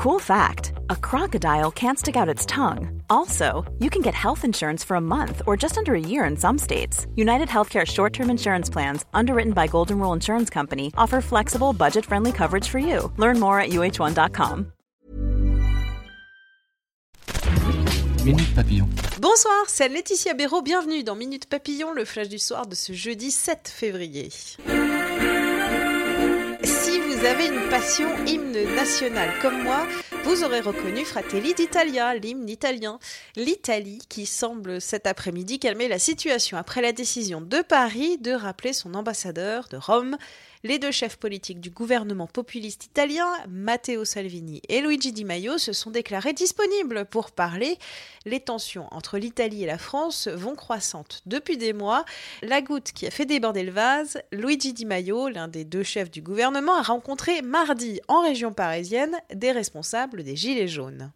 Cool fact a crocodile can't stick out its tongue. Also, you can get health insurance for a month or just under a year in some states. United Healthcare short term insurance plans, underwritten by Golden Rule Insurance Company, offer flexible, budget friendly coverage for you. Learn more at uh1.com. Minute Papillon. Bonsoir, c'est Laetitia Béraud. Bienvenue dans Minute Papillon, le flash du soir de ce jeudi 7 février. Vous avez une passion hymne national comme moi, vous aurez reconnu Fratelli d'Italia, l'hymne italien. L'Italie qui semble cet après-midi calmer la situation après la décision de Paris de rappeler son ambassadeur de Rome les deux chefs politiques du gouvernement populiste italien, Matteo Salvini et Luigi Di Maio, se sont déclarés disponibles pour parler. Les tensions entre l'Italie et la France vont croissantes depuis des mois. La goutte qui a fait déborder le vase, Luigi Di Maio, l'un des deux chefs du gouvernement, a rencontré mardi en région parisienne des responsables des Gilets jaunes.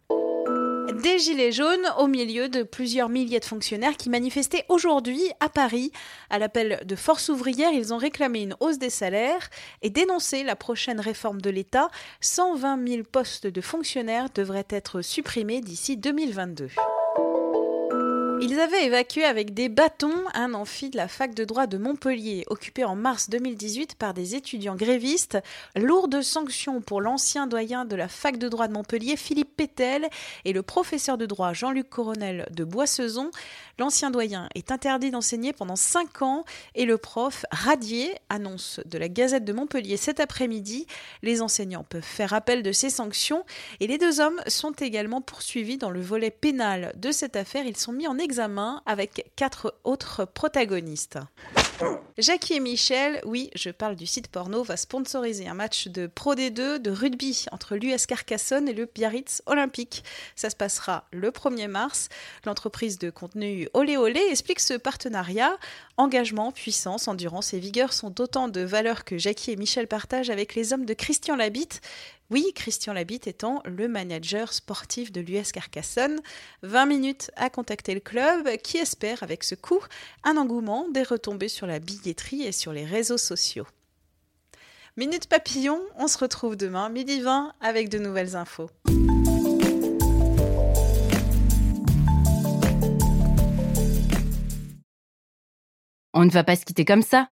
Des gilets jaunes au milieu de plusieurs milliers de fonctionnaires qui manifestaient aujourd'hui à Paris. À l'appel de Force ouvrière, ils ont réclamé une hausse des salaires et dénoncé la prochaine réforme de l'État. 120 000 postes de fonctionnaires devraient être supprimés d'ici 2022. Ils avaient évacué avec des bâtons un amphi de la fac de droit de Montpellier, occupé en mars 2018 par des étudiants grévistes. Lourde sanction pour l'ancien doyen de la fac de droit de Montpellier, Philippe Pétel, et le professeur de droit Jean-Luc Coronel de Boissezon. L'ancien doyen est interdit d'enseigner pendant 5 ans et le prof radié, annonce de la Gazette de Montpellier cet après-midi. Les enseignants peuvent faire appel de ces sanctions et les deux hommes sont également poursuivis dans le volet pénal de cette affaire. Ils sont mis en examen avec quatre autres protagonistes. Jackie et Michel, oui, je parle du site porno, va sponsoriser un match de Pro D2 de rugby entre l'US Carcassonne et le Biarritz Olympique. Ça se passera le 1er mars. L'entreprise de contenu Olé Olé explique ce partenariat. Engagement, puissance, endurance et vigueur sont autant de valeurs que Jackie et Michel partagent avec les hommes de Christian Labitte. Oui, Christian Labitte étant le manager sportif de l'US Carcassonne. 20 minutes à contacter le club qui espère avec ce coup un engouement, des retombées sur la billetterie et sur les réseaux sociaux. Minute papillon, on se retrouve demain midi 20 avec de nouvelles infos. On ne va pas se quitter comme ça.